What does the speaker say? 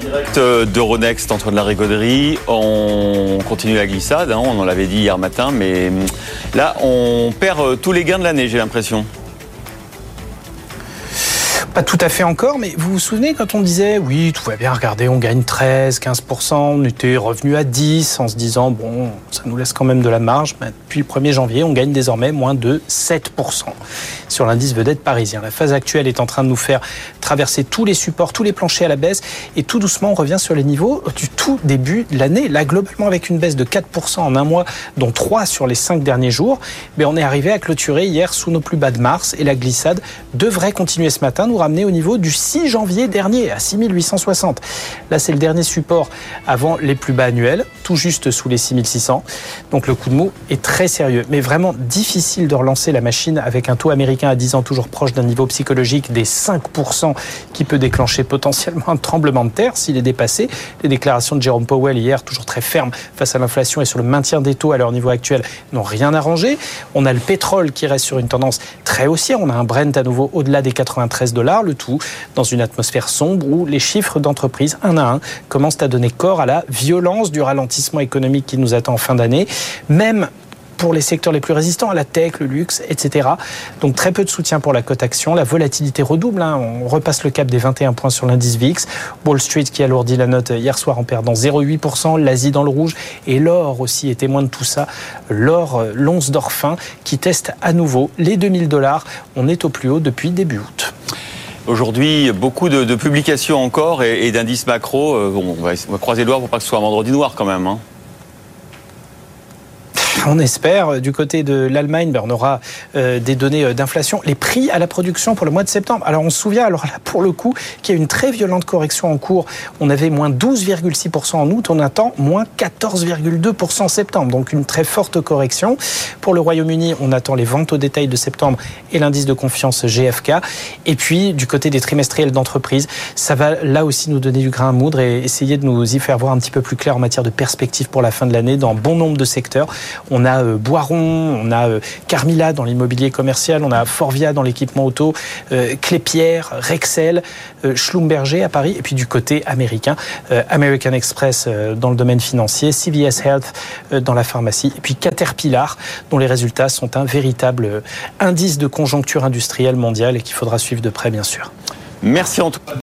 direct d'Euronext, Antoine de la Rigauderie. On continue la glissade, hein, on en l'avait dit hier matin, mais hum, là, on perd tous les gains de l'année, j'ai l'impression. Pas tout à fait encore, mais vous vous souvenez quand on disait oui, tout va bien, regardez, on gagne 13, 15%, on était revenu à 10 en se disant bon, ça nous laisse quand même de la marge. Mais depuis le 1er janvier, on gagne désormais moins de 7% sur l'indice vedette parisien. La phase actuelle est en train de nous faire traverser tous les supports, tous les planchers à la baisse et tout doucement on revient sur les niveaux du tout début de l'année. Là, globalement, avec une baisse de 4% en un mois, dont 3 sur les 5 derniers jours, mais on est arrivé à clôturer hier sous nos plus bas de mars et la glissade devrait continuer ce matin, au niveau du 6 janvier dernier, à 6860. Là, c'est le dernier support avant les plus bas annuels, tout juste sous les 6600. Donc le coup de mou est très sérieux, mais vraiment difficile de relancer la machine avec un taux américain à 10 ans toujours proche d'un niveau psychologique des 5% qui peut déclencher potentiellement un tremblement de terre s'il est dépassé. Les déclarations de Jérôme Powell hier, toujours très fermes face à l'inflation et sur le maintien des taux à leur niveau actuel, n'ont rien arrangé. On a le pétrole qui reste sur une tendance très haussière. On a un Brent à nouveau au-delà des 93 dollars le tout dans une atmosphère sombre où les chiffres d'entreprise, un à un, commencent à donner corps à la violence du ralentissement économique qui nous attend en fin d'année. Même pour les secteurs les plus résistants, la tech, le luxe, etc. Donc très peu de soutien pour la cote action. La volatilité redouble. Hein. On repasse le cap des 21 points sur l'indice VIX. Wall Street qui alourdit la note hier soir en perdant 0,8%. L'Asie dans le rouge. Et l'or aussi est témoin de tout ça. L'or, euh, l'once d'or fin, qui teste à nouveau les 2000 dollars. On est au plus haut depuis début août. Aujourd'hui, beaucoup de, publications encore et, d'indices macro. Euh, on, va, croiser le doigt pour pas que ce soit un vendredi noir quand même. Hein. On espère. Du côté de l'Allemagne, ben, on aura euh, des données euh, d'inflation. Les prix à la production pour le mois de septembre. Alors on se souvient, alors là, pour le coup, qu'il y a une très violente correction en cours. On avait moins 12,6% en août, on attend moins 14,2% en septembre. Donc une très forte correction. Pour le Royaume-Uni, on attend les ventes au détail de septembre et l'indice de confiance GFK. Et puis du côté des trimestriels d'entreprise, ça va là aussi nous donner du grain à moudre et essayer de nous y faire voir un petit peu plus clair en matière de perspective pour la fin de l'année dans bon nombre de secteurs. A euh, Boiron, on a euh, Carmila dans l'immobilier commercial, on a Forvia dans l'équipement auto, euh, Clépierre, Rexel, Schlumberger à Paris, et puis du côté américain, American Express dans le domaine financier, CVS Health dans la pharmacie, et puis Caterpillar dont les résultats sont un véritable indice de conjoncture industrielle mondiale et qu'il faudra suivre de près bien sûr. Merci Antoine.